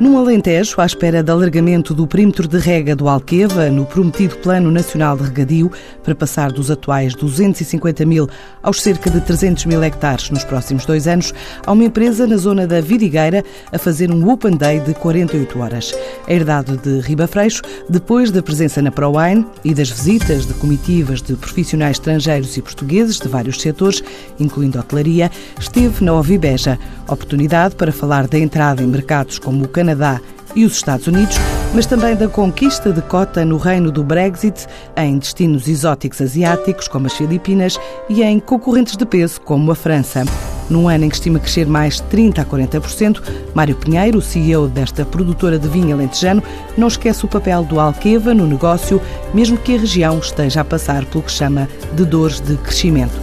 Num Alentejo, à espera de alargamento do perímetro de rega do Alqueva, no prometido Plano Nacional de Regadio, para passar dos atuais 250 mil aos cerca de 300 mil hectares nos próximos dois anos, há uma empresa na zona da Vidigueira a fazer um Open Day de 48 horas. A herdade de Riba Freixo, depois da presença na ProWine e das visitas de comitivas de profissionais estrangeiros e portugueses de vários setores, incluindo hotelaria, esteve na Ovibeja, oportunidade para falar da entrada em mercados como o Canadá Canadá e os Estados Unidos, mas também da conquista de cota no reino do Brexit, em destinos exóticos asiáticos, como as Filipinas, e em concorrentes de peso, como a França. Num ano em que estima crescer mais 30% a 40%, Mário Pinheiro, CEO desta produtora de vinho alentejano, não esquece o papel do Alqueva no negócio, mesmo que a região esteja a passar pelo que chama de dores de crescimento.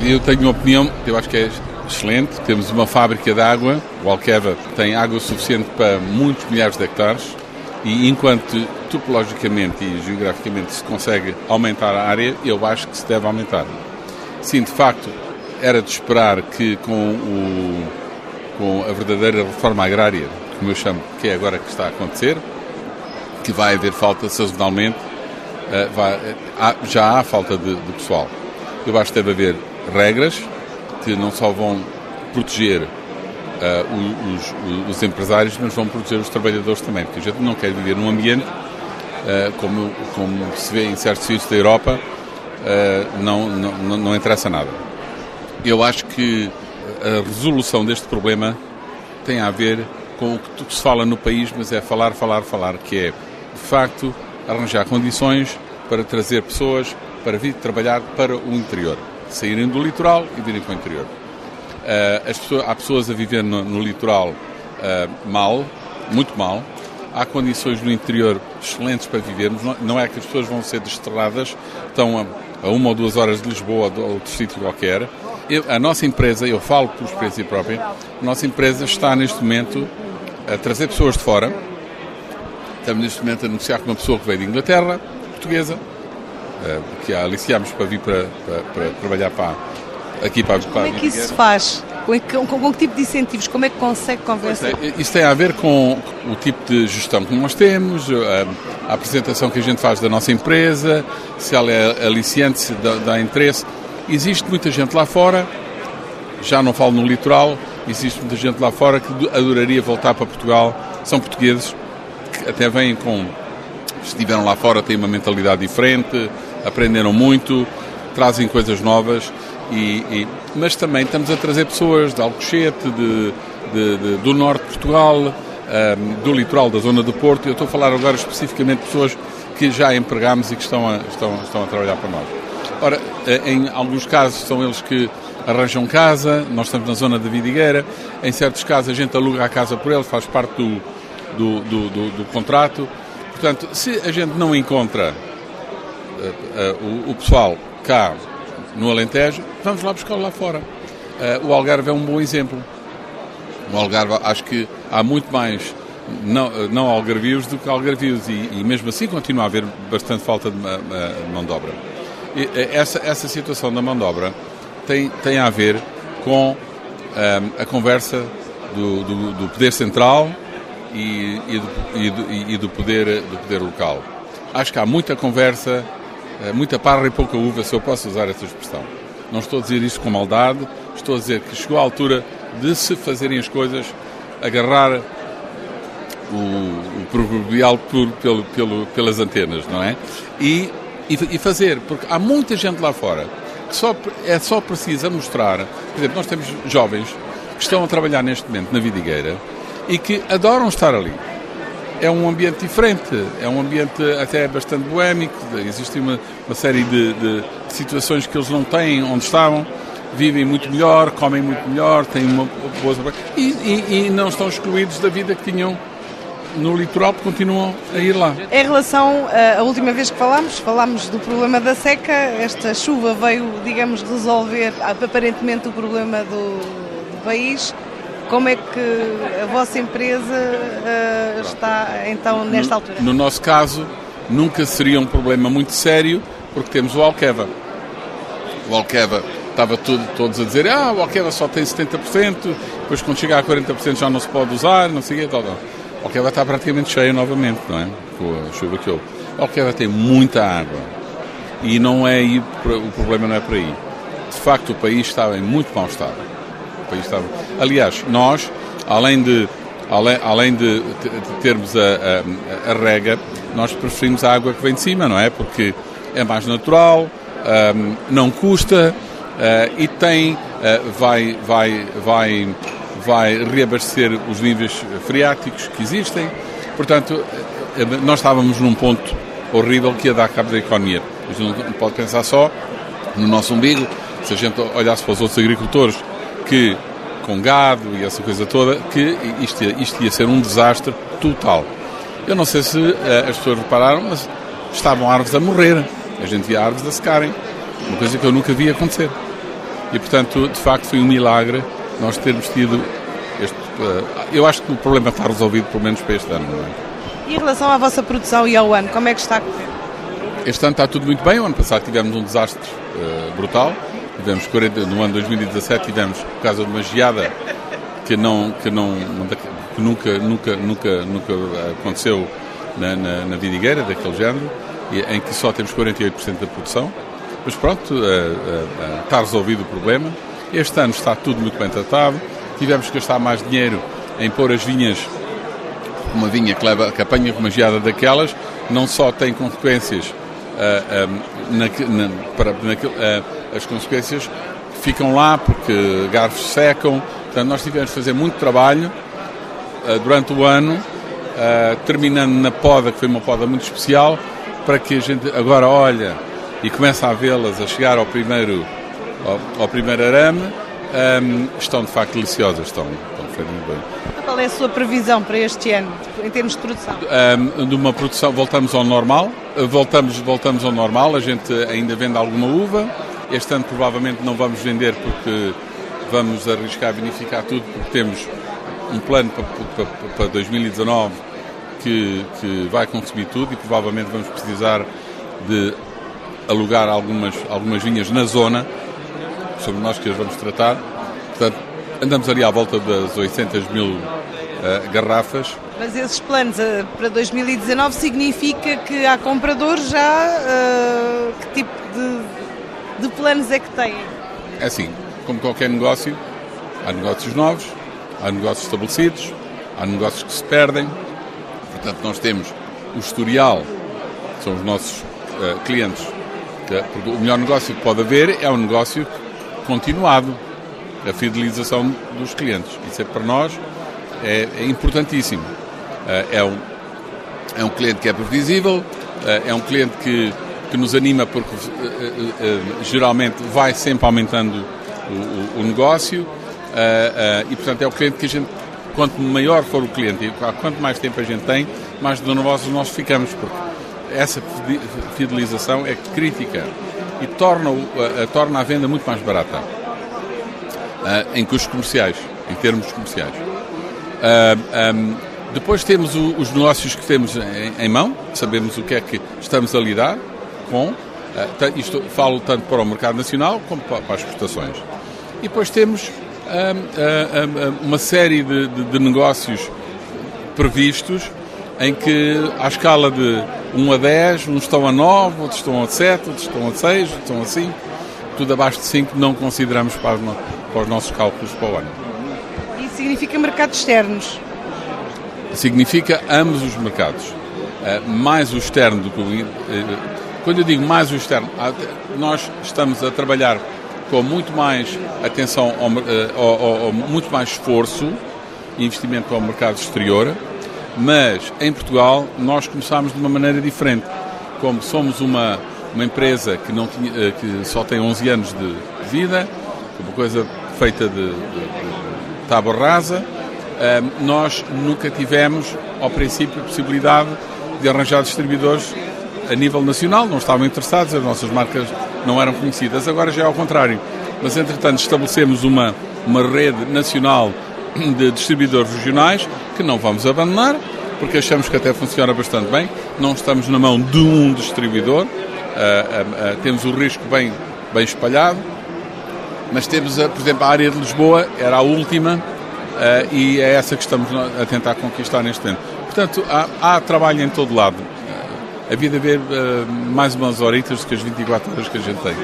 Eu tenho uma opinião, eu acho que é excelente. Temos uma fábrica de água, o Alqueva tem água suficiente para muitos milhares de hectares e enquanto topologicamente e geograficamente se consegue aumentar a área, eu acho que se deve aumentar. Sim, de facto, era de esperar que com, o, com a verdadeira reforma agrária, como eu chamo, que é agora que está a acontecer, que vai haver falta sazonalmente, eh, vai, já há falta de, de pessoal. Eu acho que deve haver regras, que não só vão proteger uh, os, os, empresários, mas vão proteger os trabalhadores também, porque a gente não quer viver num ambiente, uh, como, como se vê em certos sítios da Europa, uh, não, não, não interessa nada. Eu acho que a resolução deste problema tem a ver com o que se fala no país, mas é falar, falar, falar, que é, de facto, arranjar condições para trazer pessoas para vir trabalhar para o interior saírem do litoral e virem para o interior. Uh, pessoas, há pessoas a viver no, no litoral uh, mal, muito mal. Há condições no interior excelentes para vivermos. Não, não é que as pessoas vão ser desterradas, estão a, a, uma ou duas horas de Lisboa ou outro sítio qualquer. Eu, a nossa empresa, eu falo por experiência própria, a nossa empresa está neste momento a trazer pessoas de fora. Estamos neste momento a negociar com uma pessoa que veio de Inglaterra, portuguesa, eh, que aliciámos para vir para, para, para trabalhar para, aqui para, para Como é que isso se faz? Com, com, com, que tipo de incentivos? Como é que consegue convencer? É, isso tem a ver com o tipo de gestão que nós temos, a, a apresentação que a gente faz da nossa empresa, se ela é aliciante, se dá, dá interesse. Existe muita gente lá fora, já não falo no litoral, existe muita gente lá fora que adoraria voltar para Portugal, são portugueses, que até vêm com. Estiveram lá fora, têm uma mentalidade diferente, aprenderam muito, trazem coisas novas, e, e, mas também estamos a trazer pessoas de Alcochete, de, de, de, do norte de Portugal, um, do litoral da zona do Porto. Eu estou a falar agora especificamente de pessoas que já empregámos e que estão a, estão, estão a trabalhar para nós. Ora, eh, em alguns casos são eles que arranjam casa, nós estamos na zona da Vidigueira, em certos casos a gente aluga a casa por eles, faz parte do, do, do, do, do contrato. Portanto, se a gente não encontra o, o, pessoal cá no Alentejo, vamos lá buscá-lo lá fora. Uh, o Algarve é um bom exemplo. O Algarve, acho que há muito mais não, não algarvios do que algarvios e, e, mesmo assim continua a haver bastante falta de, mão de obra. E, essa, essa situação da mão de obra tem, tem a ver com um, a conversa do, do, do, poder central e, e, do, e, do, poder, do poder local. Acho que há muita conversa muita parra e pouca uva, se eu posso usar essa expressão. Não estou a dizer isto com maldade, estou a dizer que chegou a altura de se fazerem as coisas, agarrar o, o proverbial por, pelo, pelo, pelas antenas, não é? E, e, e, fazer, porque há muita gente lá fora que só, é só precisa mostrar. Por exemplo, nós temos jovens que estão a trabalhar neste momento na Vidigueira e que adoram estar ali. É um ambiente diferente, é um ambiente até bastante boémico, existe uma, uma série de, de, situações que eles não têm onde estavam, vivem muito melhor, comem muito melhor, têm uma boa... E, e, e não estão excluídos da vida que tinham no litoral porque continuam a ir lá. Em relação à última vez que falámos, falámos do problema da seca, esta chuva veio, digamos, resolver aparentemente o problema do, do país. Como é que a vossa empresa uh, está então nesta no, altura? No nosso caso, nunca seria um problema muito sério porque temos o Alqueva. O Alqueva estava tudo, todos a dizer ah, o Alqueva só tem 70%, depois quando chegar a 40% já não se pode usar, não sei o quê, tal, tal. O Alqueva está praticamente cheio novamente, não é? Com a chuva que houve. O Alqueva tem muita água e não é aí, o problema não é por aí. De facto, o país estava em muito mau estado país estava. Aliás, nós, além de, além, além de, termos a, a, a, rega, nós preferimos a água que vem de cima, não é? Porque é mais natural, um, não custa uh, e tem, uh, vai, vai, vai, vai reabastecer os níveis freáticos que existem. Portanto, uh, nós estávamos num ponto horrível que ia dar cabo da economia. A gente não pode pensar só no nosso umbigo. Se a gente olhasse para os outros agricultores que com gado e essa coisa toda, que isto ia, isto ia ser um desastre total. Eu não sei se uh, as pessoas repararam, mas estavam árvores a morrer. A gente via árvores a secarem. Uma coisa que eu nunca vi acontecer. E, portanto, de facto, foi um milagre nós termos tido este. Uh, eu acho que o problema está resolvido, pelo menos para este ano. É? E em relação à vossa produção e ao ano, como é que está a correr? Este ano está tudo muito bem. O ano passado tivemos um desastre uh, brutal Tivemos 40, no ano 2017 tivemos, por causa de uma geada que, não, que, não, que nunca, nunca, nunca, nunca aconteceu na, na, na vidigueira daquele género, em que só temos 48% da produção. Mas pronto, uh, uh, uh, está resolvido o problema. Este ano está tudo muito bem tratado. Tivemos que gastar mais dinheiro em pôr as vinhas, uma vinha que, leva, que apanha uma geada daquelas, não só tem consequências na, na, para, na, as consequências ficam lá porque garfos secam. Portanto, nós tivemos de fazer muito trabalho uh, durante o ano, uh, terminando na poda, que foi uma poda muito especial, para que a gente agora olha e começa a vê-las a chegar ao primeiro, ao, ao primeiro arame, um, estão de facto deliciosas, estão, estão muito bem. Qual é a sua previsão para este ano, em termos de produção? Um, de uma produção, voltamos ao normal, voltamos, voltamos ao normal, a gente ainda vende alguma uva, este ano provavelmente não vamos vender porque vamos arriscar vinificar tudo, porque temos um plano para, para, para 2019 que, que vai consumir tudo e provavelmente vamos precisar de alugar algumas, algumas vinhas na zona, sobre nós que as vamos tratar. Portanto, andamos ali à volta das 800 mil uh, garrafas. Mas esses planos uh, para 2019 significa que há compradores já? Uh, que tipo de de planos é que têm? É assim, como qualquer negócio, há negócios novos, há negócios estabelecidos, há negócios que se perdem. Portanto, nós temos o historial, são os nossos uh, clientes. Porque o melhor negócio que pode haver é um negócio continuado, a fidelização dos clientes. Isso é para nós é, é importantíssimo. Uh, é, um, é um cliente que é previsível, uh, é um cliente que que nos anima porque uh, uh, geralmente vai sempre aumentando o, o, o negócio e portanto é o cliente que a gente quanto maior for o cliente e quanto mais tempo a gente tem mais nervosos nós ficamos porque essa fidelização é crítica e torna, torna a venda muito mais barata em custos comerciais em termos comerciais. Depois temos os negócios que temos em, em, mão, sabemos o que é que estamos a lidar, com, eh, isto falo tanto para o mercado nacional como para as exportações. E depois temos uma série de, de, de negócios previstos em que, à escala de 1 a 10, uns estão a 9, outros estão a 7, outros estão a 6, outros estão a 5, tudo abaixo de 5 não consideramos para os, para os nossos cálculos para o ano. Isso significa mercados externos? Significa ambos os mercados. Uh, mais o externo do que o, quando eu digo mais o externo, nós estamos a trabalhar com muito mais atenção, ao, eh, ao, ao, muito mais esforço investimento ao mercado exterior, Mas em Portugal nós começámos de uma maneira diferente. Como somos uma, uma empresa que, não tinha, eh, que só tem 11 anos de vida, uma coisa feita de, de, de tábua rasa, eh, nós nunca tivemos, ao princípio, a possibilidade de arranjar distribuidores a nível nacional, não estavam interessados, as nossas marcas não eram conhecidas. Agora já é ao contrário. Mas, entretanto, estabelecemos uma, uma rede nacional de distribuidores regionais que não vamos abandonar, porque achamos que até funciona bastante bem. Não estamos na mão de um distribuidor, uh, uh, uh, temos o risco bem, bem espalhado, mas temos, por exemplo, a área de Lisboa, era a última, e é essa que estamos a tentar conquistar neste momento. Portanto, há, há trabalho em todo lado. Havia de haver mais umas horitas do que as 24 horas que a gente tem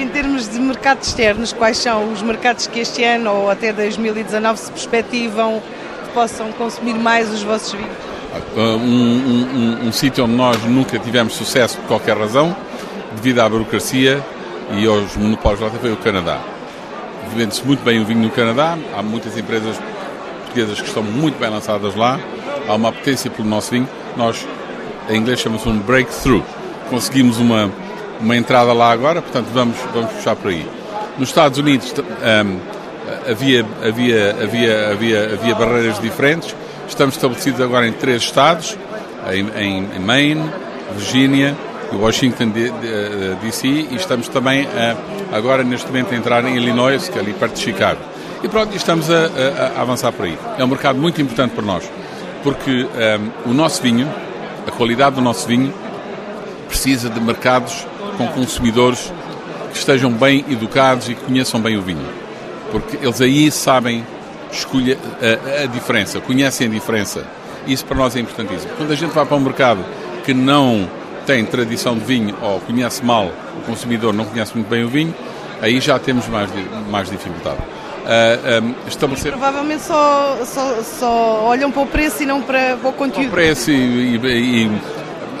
em termos de mercados externos, quais são os mercados que este ano ou até 2019 se perspectivam que possam consumir mais os vossos vinhos? Uh, um, um, um, um sítio onde nós nunca tivemos sucesso por qualquer razão, devido à burocracia e aos monopólios lá, foi o Canadá. Vende-se muito bem o vinho no Canadá, há muitas empresas portuguesas que estão muito bem lançadas lá, há uma potência pelo nosso vinho. Nós, em inglês, chama-se um breakthrough. Conseguimos uma, uma entrada lá agora, portanto vamos, vamos puxar por aí. Nos Estados Unidos um, havia, havia, havia, havia, havia barreiras diferentes, estamos estabelecidos agora em três estados, em, em, Maine, Virgínia e Washington DC e estamos também a, agora neste momento a entrar em Illinois, que é ali perto de Chicago. E pronto, estamos a, a, a avançar por aí. É um mercado muito importante para nós, porque um, o nosso vinho, a qualidade do nosso vinho, precisa de mercados com consumidores que estejam bem educados e que conheçam bem o vinho. Porque eles aí sabem escolher a, a diferença, conhecem a diferença. Isso para nós é importantíssimo. Quando a gente vai para um mercado que não tem tradição de vinho ou conhece mal o consumidor, não conhece muito bem o vinho, aí já temos mais, mais dificuldade. Uh, ah, um, estabelecer... provavelmente só, só, só, olham para o preço e não para, para o conteúdo. Para o preço e, e, e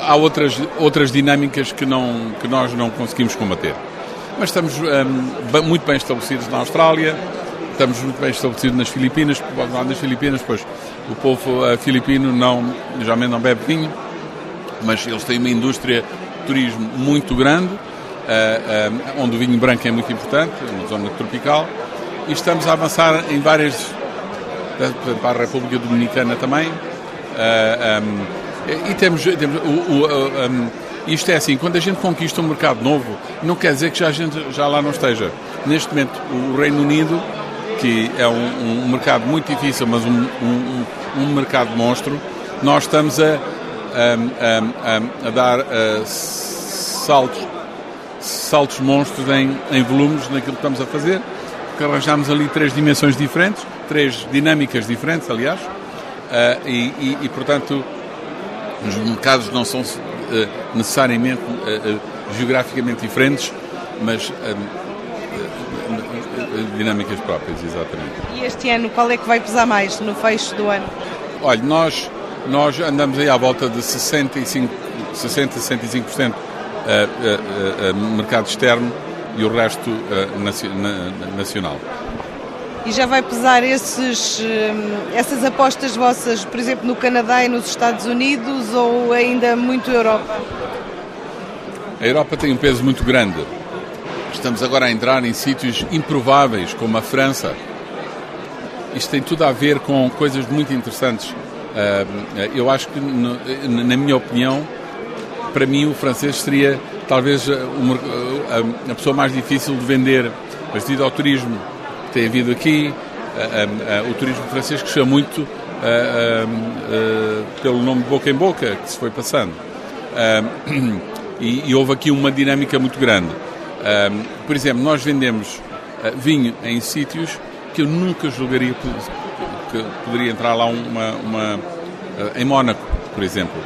há outras, outras dinâmicas que, não, que nós não conseguimos combater. Mas estamos um, muito bem estabelecidos na Austrália, estamos muito bem estabelecidos nas Filipinas, nas Filipinas, pois o povo uh, filipino não, geralmente não bebe vinho, mas eles têm uma indústria de turismo muito grande, uh, uh, onde o vinho branco é muito importante, na zona tropical, e estamos a avançar em várias, para a República Dominicana também, um, e temos, temos o, o, um, isto é assim, quando a gente conquista um mercado novo, não quer dizer que já a gente já lá não esteja. Neste momento, o Reino Unido, que é um, um mercado muito difícil, mas um mercado monstro, nós estamos a, a, a, a dar uh, saltos, saltos monstros em, em volumes naquilo que estamos a fazer, porque arranjamos ali três dimensões diferentes, três dinâmicas diferentes, aliás, uh, e, e, e portanto os mercados não são uh, necessariamente uh, uh, geograficamente diferentes, mas dinâmicas próprias, exatamente. E este ano, qual é que vai pesar mais no fecho do ano? Olha, nós, nós andamos aí à volta de 65, 60, 65% mercado externo e o resto nacional. E já vai pesar esses, hum, essas apostas vossas, por exemplo, no Canadá e nos Estados Unidos ou ainda muito Europa? A Europa tem um peso muito grande. Estamos agora a entrar em sítios improváveis, como a França. Isto tem tudo a ver com coisas muito interessantes. Hum, eu acho que, na minha opinião, para mim o francês seria talvez a pessoa mais difícil de vender, mas devido ao turismo tem havido aqui. o turismo francês cresceu muito pelo nome de boca em boca que se foi passando. E, e, houve aqui uma dinâmica muito grande. por exemplo, nós vendemos vinho em sítios que eu nunca julgaria que poderia entrar lá uma, uma em Mónaco, por exemplo.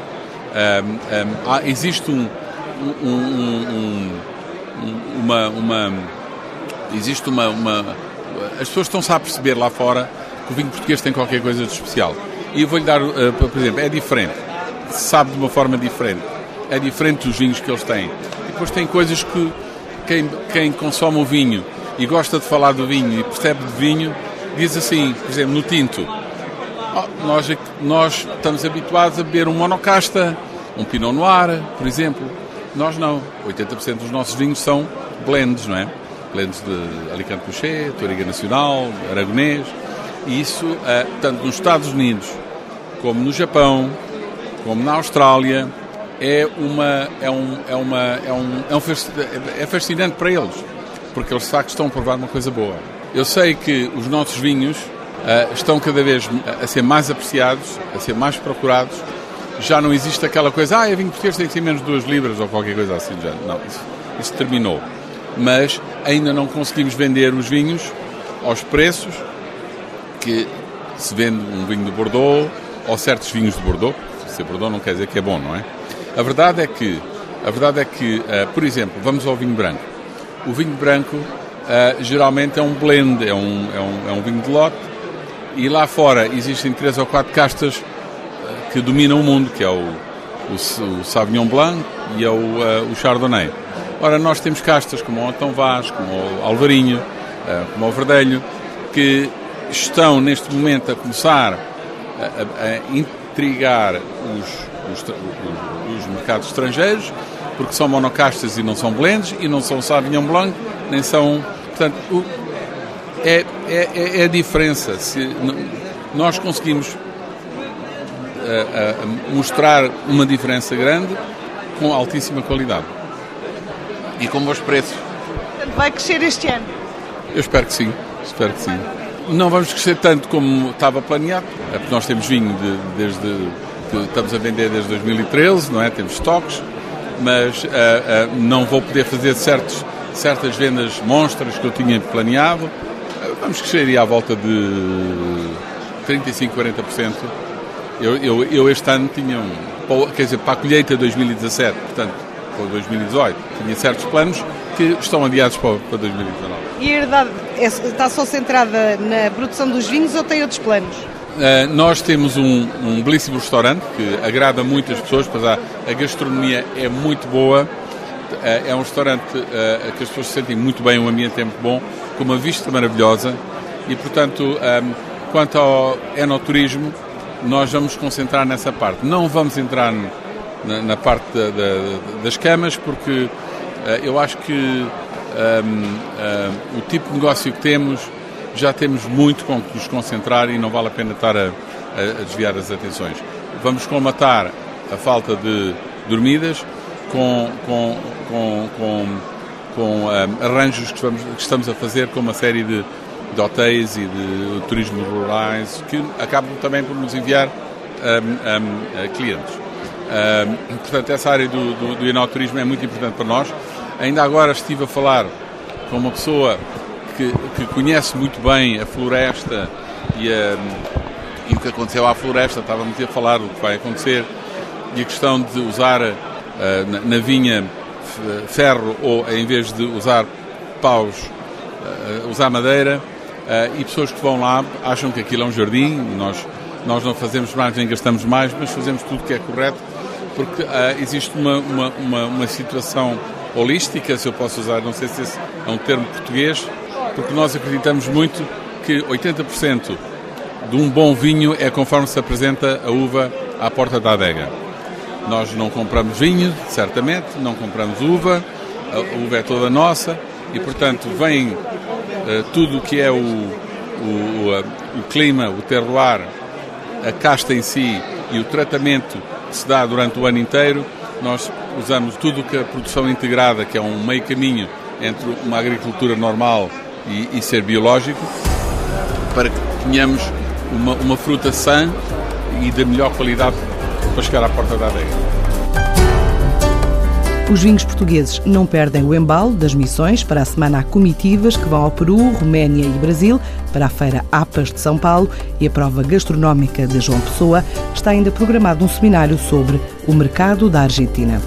há, existe um, um, um, uma, uma existe uma, uma as pessoas estão-se a perceber lá fora que o vinho português tem qualquer coisa de especial. E eu vou-lhe dar, uh, por exemplo, é diferente. Sabe de uma forma diferente. É diferente dos vinhos que eles têm. E depois tem coisas que quem, quem consome o vinho e gosta de falar do vinho e percebe de vinho, diz assim, por exemplo, no tinto. Oh, nós, é nós estamos habituados a beber um monocasta, um Pinot Noir, por exemplo. Nós não. 80% dos nossos vinhos são blends, não é? Blends de Alicante Couché, Toriga Nacional, Aragonês. E isso, uh, tanto nos Estados Unidos, como no Japão, como na Austrália, é uma é um é uma é um, é, um, é fascinante para eles porque eles de facto estão a provar uma coisa boa. Eu sei que os nossos vinhos uh, estão cada vez a ser mais apreciados, a ser mais procurados. Já não existe aquela coisa, ah, é vinho português tem que ser menos de 2 libras ou qualquer coisa assim. Já. Não, isso, isso terminou. Mas ainda não conseguimos vender os vinhos aos preços que se vende um vinho de Bordeaux ou certos vinhos de Bordeaux. Se é Bordeaux não quer dizer que é bom, não é? A verdade é que, a verdade é que, uh, por exemplo, vamos ao vinho branco. O vinho branco uh, geralmente é um blend, é um, é, um, é um vinho de lote e lá fora existem três ou quatro castas que dominam o mundo, que é o, o, o Sauvignon Blanc e é o, o Chardonnay. Ora, nós temos castas como o Antão Vaz, como o Alvarinho, como o Verdelho, que estão neste momento a começar a, a intrigar os, os, os, mercados estrangeiros, porque são monocastas e não são blends, e não são Sauvignon Blanc, nem são. Portanto, o, é, é, é, a diferença. Se nós conseguimos mostrar uma diferença grande com altíssima qualidade e com bons preços. Vai crescer este ano? Eu espero que sim, espero que sim. Não vamos crescer tanto como estava planeado, é porque nós temos vinho de, desde que estamos a vender desde 2013, não é? Temos estoques, mas uh, uh, não vou poder fazer certos, certas vendas monstras que eu tinha planeado. Uh, vamos crescer à volta de 35, 40%. Eu, eu, eu este ano tinha um, quer dizer, para a colheita de 2017, portanto, para 2018, tinha certos planos que estão adiados para, para 2019. E a herdade é, está só centrada na produção dos vinhos ou tem outros planos? Uh, nós temos um, um, belíssimo restaurante que agrada muitas pessoas, pois a, a gastronomia é muito boa. Uh, é um restaurante uh, que as pessoas se sentem muito bem, o ambiente é muito bom, com uma vista maravilhosa. E, portanto, um, quanto ao enoturismo, nós vamos concentrar nessa parte. Não vamos entrar na, na parte da, da, das camas, porque eu acho que um, o tipo de negócio que temos já temos muito com que nos concentrar e não vale a pena estar a, a, desviar as atenções. Vamos colmatar a falta de dormidas com, com, com, com, com um, arranjos que, vamos, que estamos a fazer com uma série de, de hotéis e de turismo rurais que acabam também por nos enviar um, um, clientes. portanto, essa área do, do, do enoturismo é muito importante para nós. Ainda agora estive a falar com uma pessoa que, que conhece muito bem a floresta e, a, e, o que aconteceu à floresta, estávamos a falar do que vai acontecer, e a questão de usar uh, na, na, vinha ferro ou em vez de usar paus, uh, usar madeira, uh, e pessoas que vão lá acham que aquilo é um jardim, nós, nós não fazemos mais nem gastamos mais, mas fazemos tudo que é correto, porque existe uma, uma, uma, uma situação holística, se eu posso usar, não sei se esse é um termo português, porque nós acreditamos muito que 80% de um bom vinho é conforme se apresenta a uva à porta da adega. Nós não compramos vinho, certamente, não compramos uva, a uva é toda nossa e, portanto, vem uh, tudo o que é o, o, o, o clima, o terroir, a casta em si e o tratamento que se dá durante o ano inteiro. Nós usamos tudo o que a produção integrada, que é um meio caminho entre uma agricultura normal e, e ser biológico, para que tenhamos uma, uma fruta sã e da melhor qualidade para chegar à porta da adega. Os vinhos portugueses não perdem o embalo das missões. Para a semana há comitivas que vão ao Peru, Roménia e Brasil, para a Feira APAS de São Paulo e a prova gastronómica de João Pessoa. Está ainda programado um seminário sobre o mercado da Argentina.